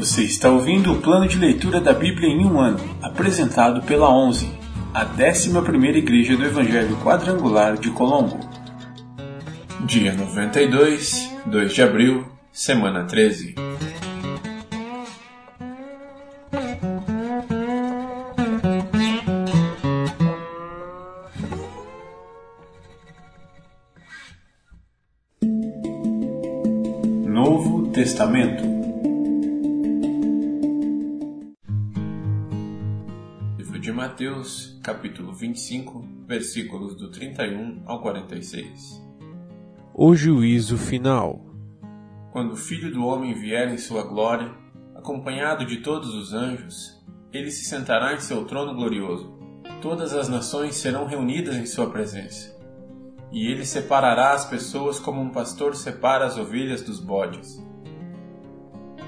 Você está ouvindo o plano de leitura da Bíblia em um ano, apresentado pela 11, a 11 Igreja do Evangelho Quadrangular de Colombo. Dia 92, 2 de abril, semana 13. Novo Testamento Mateus, capítulo 25, versículos do 31 ao 46 O juízo final. Quando o Filho do Homem vier em sua glória, acompanhado de todos os anjos, ele se sentará em seu trono glorioso. Todas as nações serão reunidas em sua presença. E ele separará as pessoas como um pastor separa as ovelhas dos bodes.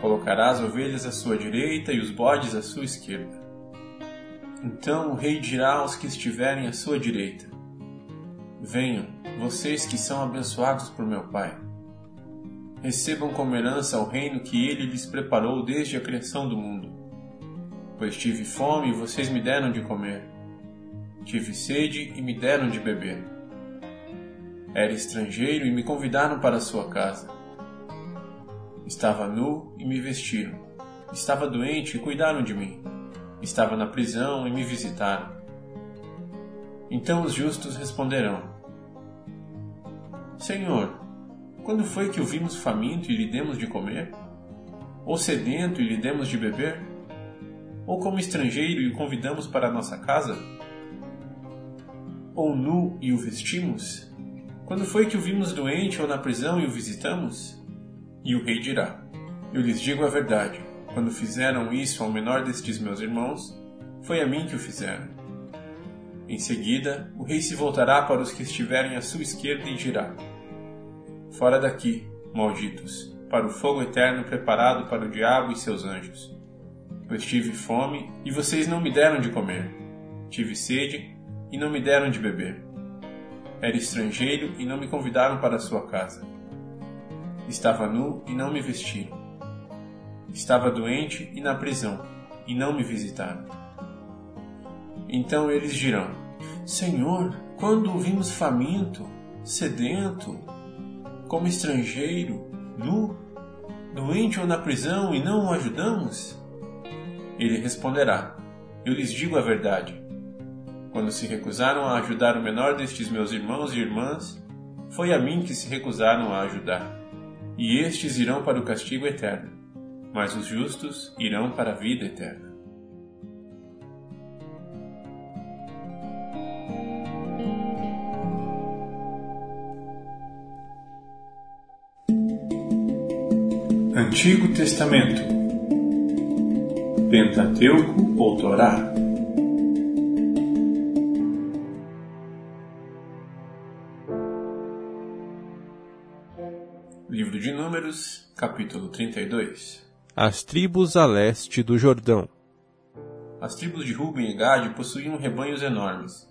Colocará as ovelhas à sua direita e os bodes à sua esquerda. Então o rei dirá aos que estiverem à sua direita: Venham, vocês que são abençoados por meu Pai. Recebam como herança o reino que ele lhes preparou desde a criação do mundo. Pois tive fome e vocês me deram de comer. Tive sede e me deram de beber. Era estrangeiro e me convidaram para sua casa. Estava nu e me vestiram. Estava doente e cuidaram de mim. Estava na prisão e me visitaram. Então os justos responderão: Senhor, quando foi que o vimos faminto e lhe demos de comer? Ou sedento e lhe demos de beber? Ou como estrangeiro e o convidamos para a nossa casa? Ou nu e o vestimos? Quando foi que o vimos doente ou na prisão e o visitamos? E o rei dirá: Eu lhes digo a verdade. Quando fizeram isso ao menor destes meus irmãos, foi a mim que o fizeram. Em seguida, o rei se voltará para os que estiverem à sua esquerda e dirá: Fora daqui, malditos, para o fogo eterno preparado para o diabo e seus anjos. Pois tive fome e vocês não me deram de comer. Tive sede e não me deram de beber. Era estrangeiro e não me convidaram para sua casa. Estava nu e não me vestiram. Estava doente e na prisão, e não me visitaram. Então eles dirão: Senhor, quando o vimos faminto, sedento, como estrangeiro, nu, doente ou na prisão e não o ajudamos? Ele responderá: Eu lhes digo a verdade. Quando se recusaram a ajudar o menor destes meus irmãos e irmãs, foi a mim que se recusaram a ajudar. E estes irão para o castigo eterno, mas os justos irão para a vida eterna. Antigo Testamento. Pentateuco ou Torá? Livro de Números, capítulo 32 As tribos a leste do Jordão. As tribos de Ruben e Gade possuíam rebanhos enormes.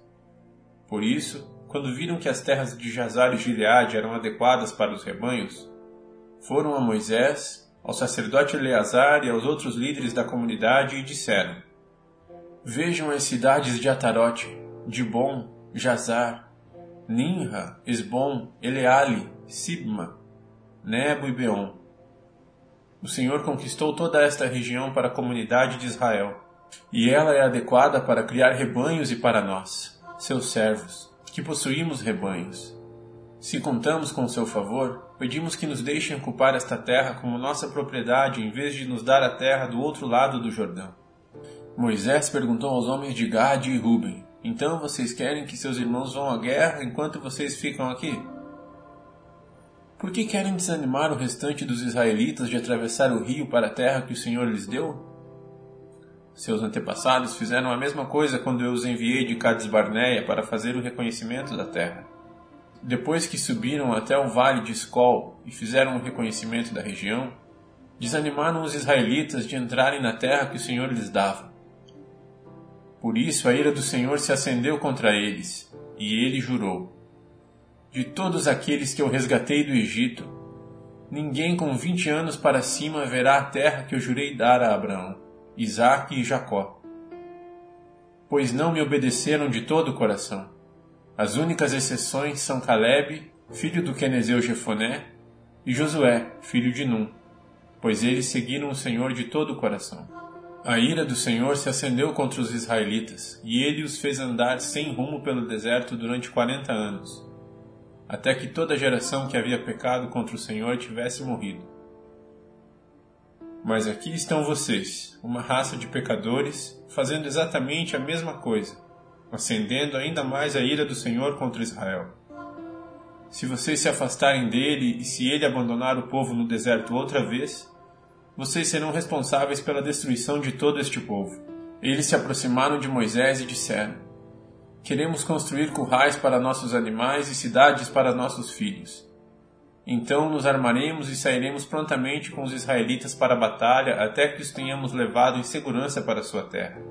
Por isso, quando viram que as terras de Jazar e Gileade eram adequadas para os rebanhos, foram a Moisés, ao sacerdote Eleazar e aos outros líderes da comunidade e disseram: Vejam as cidades de Atarote, Dibon, Jazar, Ninra, Esbom, Eleale, Sibma, Nebo e Beon. O Senhor conquistou toda esta região para a comunidade de Israel, e ela é adequada para criar rebanhos e para nós, seus servos, que possuímos rebanhos. Se contamos com seu favor, pedimos que nos deixem ocupar esta terra como nossa propriedade em vez de nos dar a terra do outro lado do Jordão. Moisés perguntou aos homens de Gade e Ruben: Então vocês querem que seus irmãos vão à guerra enquanto vocês ficam aqui? Por que querem desanimar o restante dos israelitas de atravessar o rio para a terra que o Senhor lhes deu? Seus antepassados fizeram a mesma coisa quando eu os enviei de Cades Barneia para fazer o reconhecimento da terra. Depois que subiram até o vale de Escol e fizeram o reconhecimento da região, desanimaram os israelitas de entrarem na terra que o Senhor lhes dava. Por isso a ira do Senhor se acendeu contra eles, e ele jurou: De todos aqueles que eu resgatei do Egito, Ninguém com vinte anos para cima verá a terra que eu jurei dar a Abraão, Isaque e Jacó. Pois não me obedeceram de todo o coração. As únicas exceções são Caleb, filho do Quenezeu Jefoné, e Josué, filho de Num, pois eles seguiram o Senhor de todo o coração. A ira do Senhor se acendeu contra os israelitas, e ele os fez andar sem rumo pelo deserto durante quarenta anos até que toda a geração que havia pecado contra o Senhor tivesse morrido. Mas aqui estão vocês, uma raça de pecadores, fazendo exatamente a mesma coisa, acendendo ainda mais a ira do Senhor contra Israel. Se vocês se afastarem dele e se ele abandonar o povo no deserto outra vez, vocês serão responsáveis pela destruição de todo este povo. Eles se aproximaram de Moisés e disseram: Queremos construir currais para nossos animais e cidades para nossos filhos. Então nos armaremos e sairemos prontamente com os israelitas para a batalha até que os tenhamos levado em segurança para sua terra.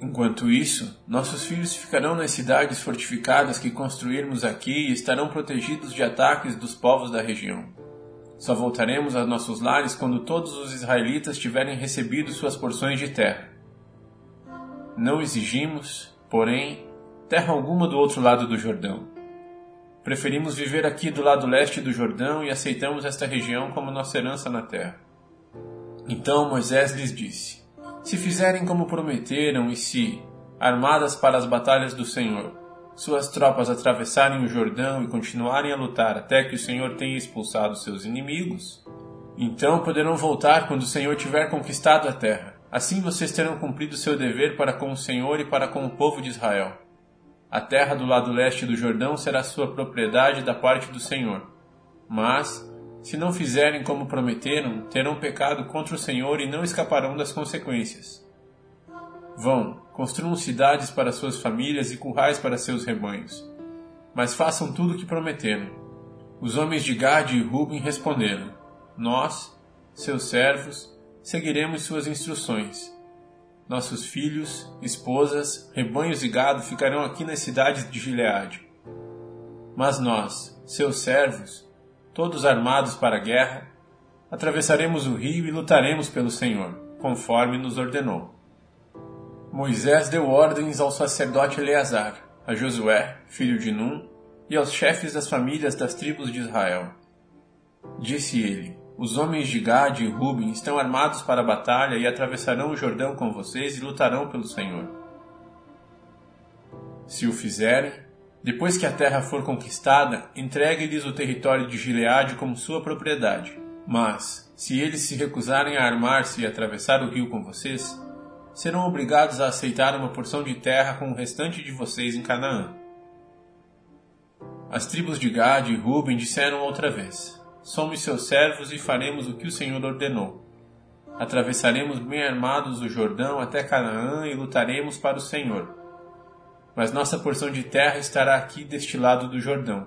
Enquanto isso, nossos filhos ficarão nas cidades fortificadas que construirmos aqui e estarão protegidos de ataques dos povos da região. Só voltaremos a nossos lares quando todos os israelitas tiverem recebido suas porções de terra. Não exigimos, porém, terra alguma do outro lado do Jordão. Preferimos viver aqui do lado leste do Jordão e aceitamos esta região como nossa herança na terra. Então Moisés lhes disse: Se fizerem como prometeram e se, armadas para as batalhas do Senhor, suas tropas atravessarem o Jordão e continuarem a lutar até que o Senhor tenha expulsado seus inimigos, então poderão voltar quando o Senhor tiver conquistado a terra. Assim vocês terão cumprido seu dever para com o Senhor e para com o povo de Israel. A terra do lado leste do Jordão será sua propriedade da parte do Senhor. Mas, se não fizerem como prometeram, terão pecado contra o Senhor e não escaparão das consequências. Vão, construam cidades para suas famílias e currais para seus rebanhos. Mas façam tudo o que prometeram. Os homens de Gade e Ruben responderam: Nós, seus servos, seguiremos suas instruções nossos filhos, esposas, rebanhos e gado ficarão aqui nas cidades de Gileade. Mas nós, seus servos, todos armados para a guerra, atravessaremos o rio e lutaremos pelo Senhor, conforme nos ordenou. Moisés deu ordens ao sacerdote Eleazar, a Josué, filho de Num, e aos chefes das famílias das tribos de Israel. Disse ele: os homens de Gade e Ruben estão armados para a batalha e atravessarão o Jordão com vocês e lutarão pelo Senhor. Se o fizerem, depois que a terra for conquistada, entregue-lhes o território de Gileade como sua propriedade. Mas, se eles se recusarem a armar-se e atravessar o rio com vocês, serão obrigados a aceitar uma porção de terra com o restante de vocês em Canaã. As tribos de Gade e Ruben disseram outra vez: Somos seus servos e faremos o que o Senhor ordenou. Atravessaremos bem armados o Jordão até Canaã e lutaremos para o Senhor. Mas nossa porção de terra estará aqui deste lado do Jordão.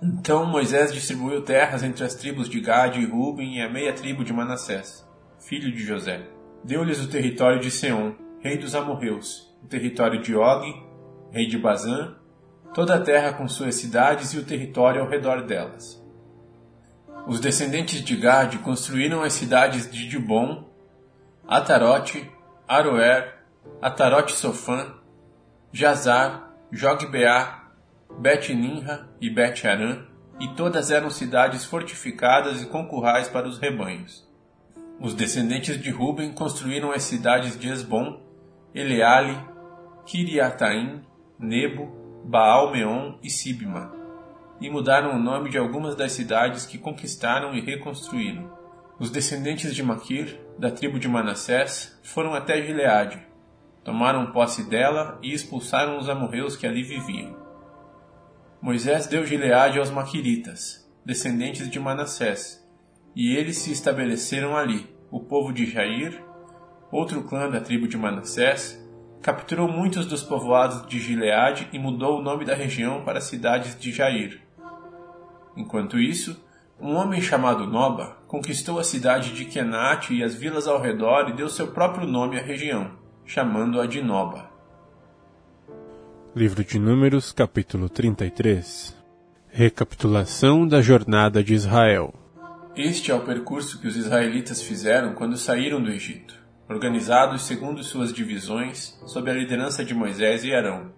Então Moisés distribuiu terras entre as tribos de Gade e Ruben e a meia tribo de Manassés, filho de José. Deu-lhes o território de Seom, rei dos amorreus, o território de Og, rei de Bazã, toda a terra com suas cidades e o território ao redor delas. Os descendentes de Gad construíram as cidades de Dibon, Atarote, Aroer, Atarote Sofã, Jazar, Jogbeá, Bet-Ninra e Bet-Arã, e todas eram cidades fortificadas e com currais para os rebanhos. Os descendentes de Ruben construíram as cidades de Esbom, Eleale, Kiriataim, Nebo, Baal-Meon e Sibma e mudaram o nome de algumas das cidades que conquistaram e reconstruíram. Os descendentes de Maquir, da tribo de Manassés, foram até Gileade, tomaram posse dela e expulsaram os amorreus que ali viviam. Moisés deu Gileade aos Maquiritas, descendentes de Manassés, e eles se estabeleceram ali. O povo de Jair, outro clã da tribo de Manassés, capturou muitos dos povoados de Gileade e mudou o nome da região para cidades de Jair. Enquanto isso, um homem chamado Noba conquistou a cidade de Kenat e as vilas ao redor e deu seu próprio nome à região, chamando-a de Noba. Livro de Números, capítulo 33 Recapitulação da jornada de Israel Este é o percurso que os israelitas fizeram quando saíram do Egito, organizados segundo suas divisões, sob a liderança de Moisés e Arão.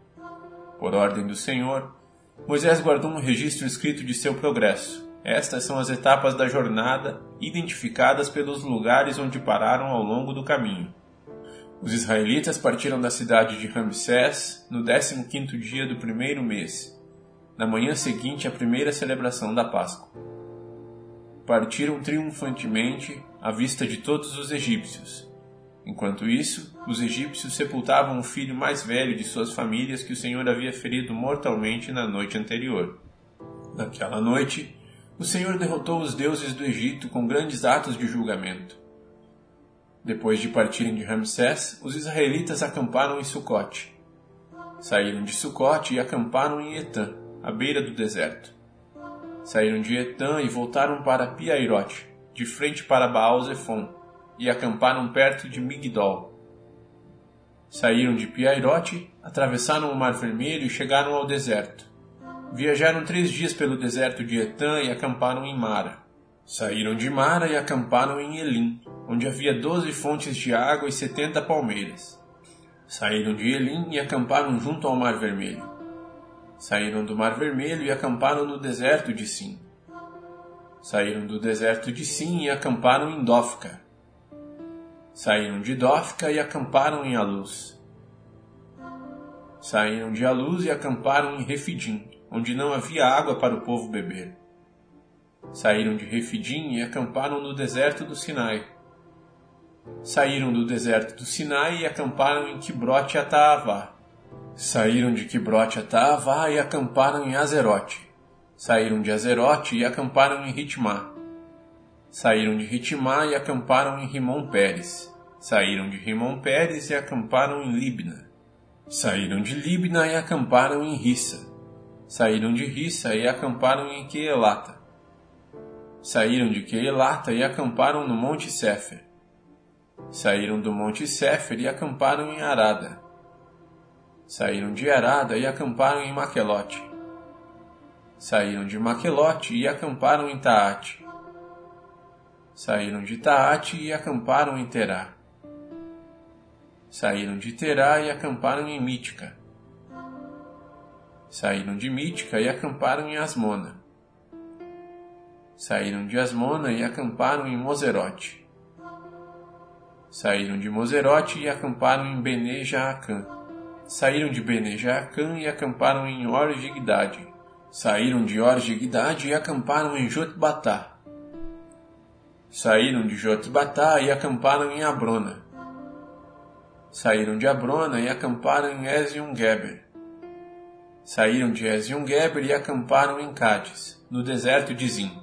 Por ordem do Senhor, Moisés guardou um registro escrito de seu progresso. Estas são as etapas da jornada, identificadas pelos lugares onde pararam ao longo do caminho. Os israelitas partiram da cidade de Ramsés no 15º dia do primeiro mês, na manhã seguinte à primeira celebração da Páscoa partiram triunfantemente à vista de todos os egípcios. Enquanto isso, os egípcios sepultavam o filho mais velho de suas famílias que o Senhor havia ferido mortalmente na noite anterior. Naquela noite, o Senhor derrotou os deuses do Egito com grandes atos de julgamento. Depois de partirem de Ramsés, os israelitas acamparam em Sucote. Saíram de Sucote e acamparam em Etã, à beira do deserto. Saíram de Etã e voltaram para Piairote, de frente para Baal-Zephon, e acamparam perto de Migdol. Saíram de Piairote, atravessaram o Mar Vermelho e chegaram ao deserto. Viajaram três dias pelo deserto de Etã e acamparam em Mara. Saíram de Mara e acamparam em Elim, onde havia doze fontes de água e setenta palmeiras. Saíram de Elim e acamparam junto ao Mar Vermelho. Saíram do Mar Vermelho e acamparam no deserto de Sim. Saíram do deserto de Sim e acamparam em Dófica. Saíram de Dófica e acamparam em Aluz. Saíram de Aluz e acamparam em Refidim, onde não havia água para o povo beber. Saíram de Refidim e acamparam no deserto do Sinai. Saíram do deserto do Sinai e acamparam em Quibrote Ataavá. Saíram de Quibrote Ataavá e acamparam em Azerote. Saíram de Azerote e acamparam em Ritmá. Saíram de Ritmá e acamparam em Rimon Pérez. Saíram de Rimon Pérez e acamparam em Libna. Saíram de Libna e acamparam em Rissa. Saíram de Rissa e acamparam em Queelata. Saíram de Queelata e acamparam no Monte Sefer. Saíram do Monte Sefer e acamparam em Arada. Saíram de Arada e acamparam em Maquelote. Saíram de Maquelote e acamparam em Taate. Saíram de Taate e acamparam em Terá. Saíram de Terá e acamparam em Mítica. Saíram de Mítica e acamparam em Asmona. Saíram de Asmona e acamparam em Moserote. Saíram de Moserote e acamparam em Bene Jaacã. Saíram de Bene Jaacã e acamparam em Orgigdade. Saíram de Orgigdade e acamparam em Jotbatá. Saíram de Jotbatá e acamparam em Abrona. Saíram de Abrona e acamparam em Ezion-Geber. Saíram de Ezion-Geber e acamparam em Cádiz, no deserto de Zim.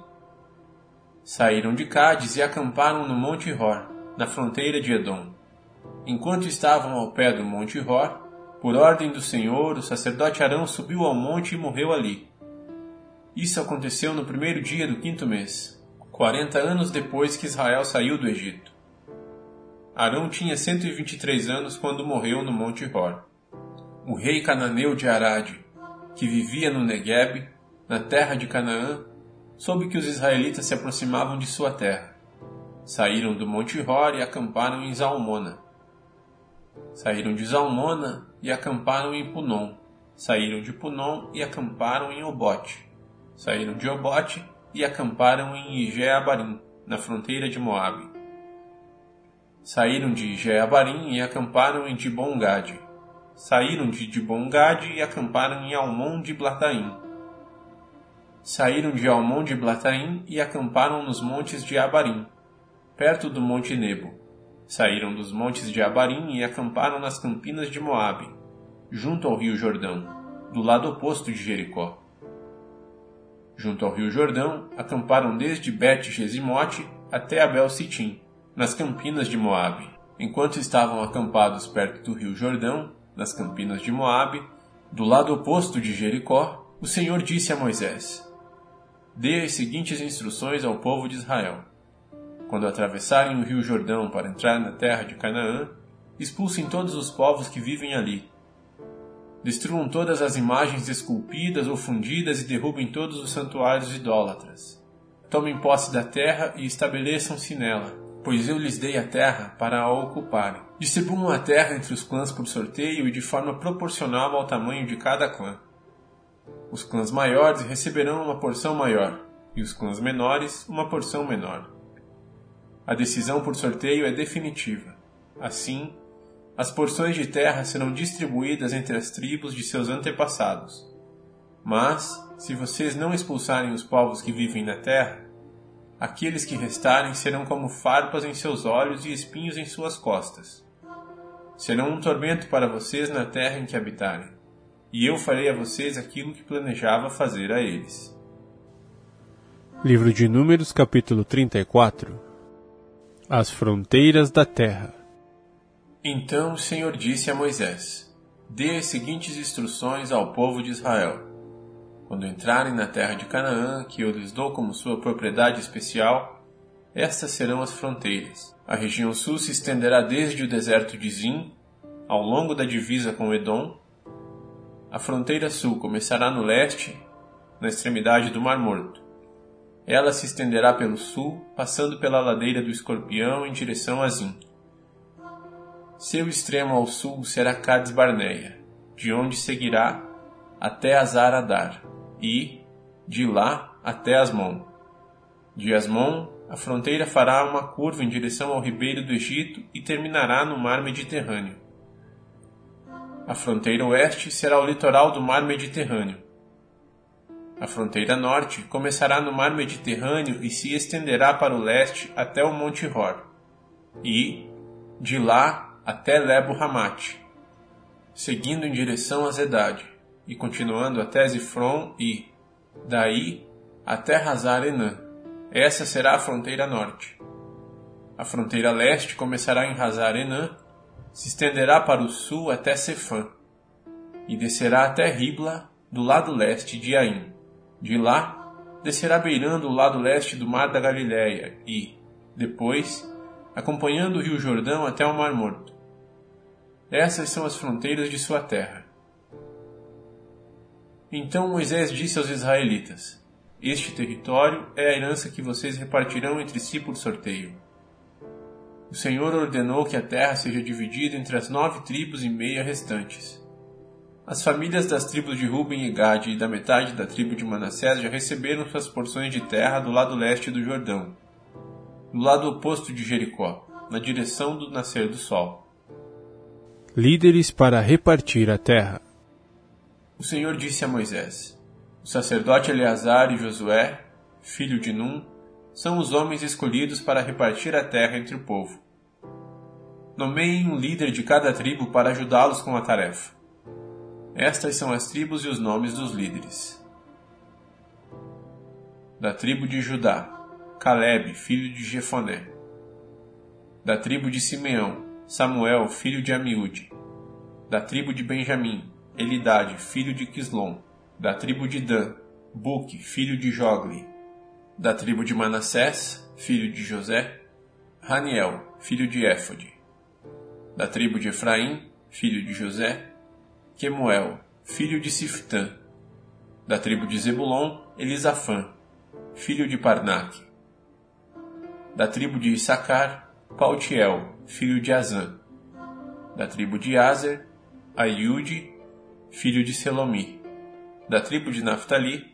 Saíram de Cádiz e acamparam no Monte Hor, na fronteira de Edom. Enquanto estavam ao pé do Monte Hor, por ordem do Senhor, o sacerdote Arão subiu ao monte e morreu ali. Isso aconteceu no primeiro dia do quinto mês, quarenta anos depois que Israel saiu do Egito. Arão tinha 123 anos quando morreu no Monte Hor. O rei cananeu de Arade, que vivia no Negueb, na terra de Canaã, soube que os israelitas se aproximavam de sua terra. Saíram do Monte Hor e acamparam em Zalmona. Saíram de Zalmona e acamparam em Punon. Saíram de Punon e acamparam em Obote. Saíram de Obote e acamparam em Ijeabarim, na fronteira de Moabe. Saíram de Ijeabarim e acamparam em Dibongade. Saíram de Dibongade e acamparam em Almon de Blataim. Saíram de Almon de Blataim e acamparam nos montes de Abarim, perto do Monte Nebo. Saíram dos montes de Abarim e acamparam nas campinas de Moabe, junto ao rio Jordão, do lado oposto de Jericó. Junto ao rio Jordão, acamparam desde Bet-Gesimote até Abel-Sitim, nas campinas de Moabe. Enquanto estavam acampados perto do rio Jordão, nas campinas de Moabe, do lado oposto de Jericó, o Senhor disse a Moisés: Dê as seguintes instruções ao povo de Israel quando atravessarem o rio Jordão para entrar na terra de Canaã, expulsem todos os povos que vivem ali. Destruam todas as imagens esculpidas ou fundidas e derrubem todos os santuários idólatras. tomem posse da terra e estabeleçam-se nela, pois eu lhes dei a terra para a ocuparem. Distribuam a terra entre os clãs por sorteio e de forma proporcional ao tamanho de cada clã. Os clãs maiores receberão uma porção maior, e os clãs menores uma porção menor. A decisão por sorteio é definitiva. Assim, as porções de terra serão distribuídas entre as tribos de seus antepassados. Mas, se vocês não expulsarem os povos que vivem na terra, aqueles que restarem serão como farpas em seus olhos e espinhos em suas costas. Serão um tormento para vocês na terra em que habitarem, e eu farei a vocês aquilo que planejava fazer a eles. Livro de Números, capítulo 34 As fronteiras da terra. Então o Senhor disse a Moisés: Dê as seguintes instruções ao povo de Israel quando entrarem na terra de Canaã, que eu lhes dou como sua propriedade especial, estas serão as fronteiras. A região sul se estenderá desde o deserto de Zim, ao longo da divisa com Edom. A fronteira sul começará no leste, na extremidade do Mar Morto. Ela se estenderá pelo sul, passando pela ladeira do Escorpião em direção a Zim. Seu extremo ao sul será Cades Barneia, de onde seguirá até Azaradar e, de lá até Asmon. De Asmon, a fronteira fará uma curva em direção ao ribeiro do Egito e terminará no mar Mediterrâneo. A fronteira oeste será o litoral do mar Mediterrâneo. A fronteira norte começará no mar Mediterrâneo e se estenderá para o leste até o Monte Hor, e, de lá até Lebo Hamate, seguindo em direção a Zedade e continuando até Zifron e, daí, até Hazar Enã. Essa será a fronteira norte. A fronteira leste começará em Hazar Enã, se estenderá para o sul até Sefã, e descerá até Ribla, do lado leste de Aim. De lá, descerá beirando o lado leste do Mar da Galileia e, depois, acompanhando o rio Jordão até o Mar Morto. Essas são as fronteiras de sua terra. Então Moisés disse aos israelitas: Este território é a herança que vocês repartirão entre si por sorteio. O Senhor ordenou que a terra seja dividida entre as nove tribos e meia restantes. As famílias das tribos de Ruben e Gade e da metade da tribo de Manassés já receberam suas porções de terra do lado leste do Jordão, do lado oposto de Jericó, na direção do nascer do sol. Líderes para repartir a terra. O Senhor disse a Moisés: O sacerdote Eleazar e Josué, filho de Num, são os homens escolhidos para repartir a terra entre o povo. Nomeiem um líder de cada tribo para ajudá-los com a tarefa. Estas são as tribos e os nomes dos líderes. Da tribo de Judá, Caleb, filho de Jefoné. Da tribo de Simeão, Samuel, filho de Amiúde. Da tribo de Benjamim, Elidade, filho de Quislom, da tribo de Dan, Buque, filho de Jogli, da tribo de Manassés, filho de José, Raniel, filho de Éfode, da tribo de Efraim, filho de José, Quemuel, filho de Siftã, da tribo de Zebulon, Elisafã, filho de Parnaque, da tribo de Issacar, Pautiel, filho de Azã, da tribo de Azer, Aiude, filho de Selomi. Da tribo de Naphtali,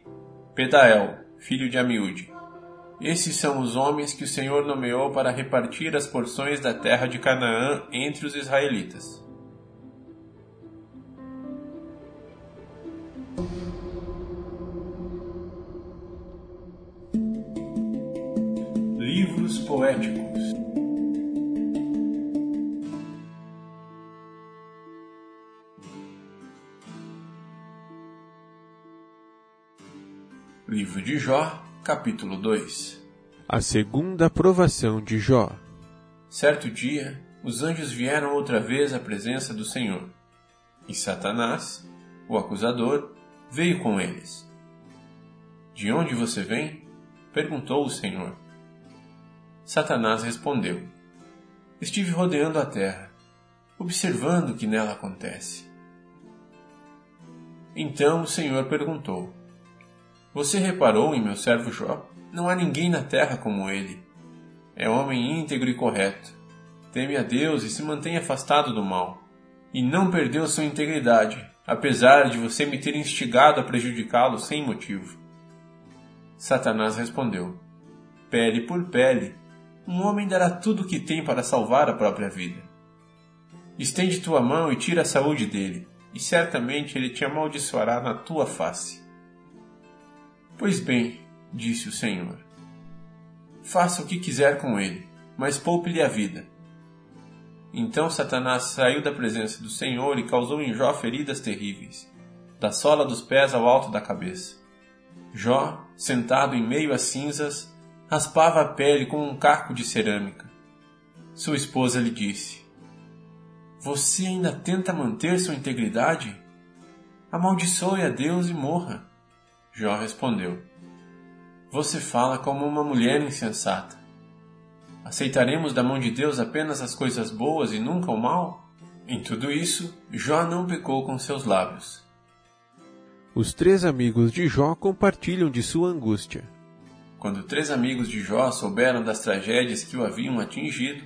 Pedael, filho de Amiúde. Esses são os homens que o Senhor nomeou para repartir as porções da terra de Canaã entre os israelitas. Livros poéticos Livro de Jó, capítulo 2 A segunda provação de Jó. Certo dia, os anjos vieram outra vez à presença do Senhor. E Satanás, o acusador, veio com eles. De onde você vem? perguntou o Senhor. Satanás respondeu: Estive rodeando a terra, observando o que nela acontece. Então o Senhor perguntou: Você reparou em meu servo Jó? Não há ninguém na terra como ele. É homem íntegro e correto. Teme a Deus e se mantém afastado do mal. E não perdeu sua integridade, apesar de você me ter instigado a prejudicá-lo sem motivo. Satanás respondeu: Pele por pele, um homem dará tudo o que tem para salvar a própria vida. Estende tua mão e tira a saúde dele, e certamente ele te amaldiçoará na tua face. Pois bem, disse o Senhor, faça o que quiser com ele, mas poupe-lhe a vida. Então Satanás saiu da presença do Senhor e causou em Jó feridas terríveis, da sola dos pés ao alto da cabeça. Jó, sentado em meio às cinzas, raspava a pele com um caco de cerâmica. Sua esposa lhe disse: Você ainda tenta manter sua integridade? Amaldiçoe a Deus e morra. Jó respondeu: Você fala como uma mulher insensata. Aceitaremos da mão de Deus apenas as coisas boas e nunca o mal? Em tudo isso, Jó não pecou com seus lábios. Os três amigos de Jó compartilham de sua angústia. Quando três amigos de Jó souberam das tragédias que o haviam atingido,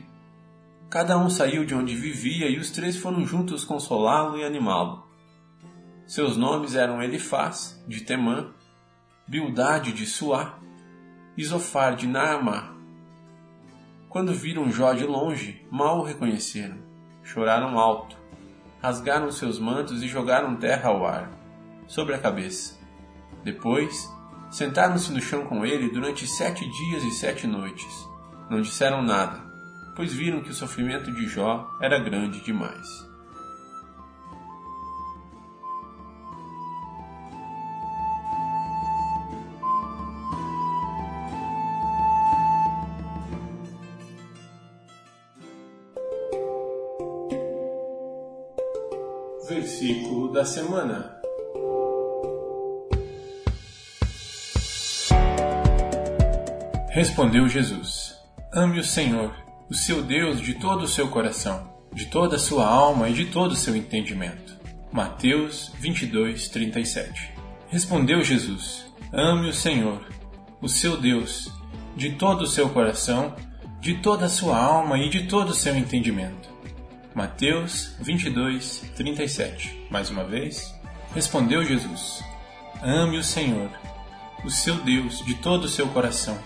cada um saiu de onde vivia e os três foram juntos consolá-lo e animá-lo. Seus nomes eram Elifaz, de Temã, Bildade, de Suá, Zofar, de Naamá. Quando viram Jó de longe, mal o reconheceram. Choraram alto, rasgaram seus mantos e jogaram terra ao ar, sobre a cabeça. Depois, Sentaram-se no chão com ele durante sete dias e sete noites. Não disseram nada, pois viram que o sofrimento de Jó era grande demais. Da semana Respondeu Jesus: Ame o Senhor, o seu Deus, de todo o seu coração, de toda a sua alma e de todo o seu entendimento. Mateus 22, 37. Respondeu Jesus: Ame o Senhor, o seu Deus, de todo o seu coração, de toda a sua alma e de todo o seu entendimento. Mateus 22, 37. Mais uma vez. Respondeu Jesus: Ame o Senhor, o seu Deus, de todo o seu coração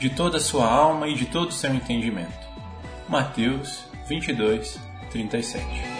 de toda a sua alma e de todo o seu entendimento. Mateus 22, 37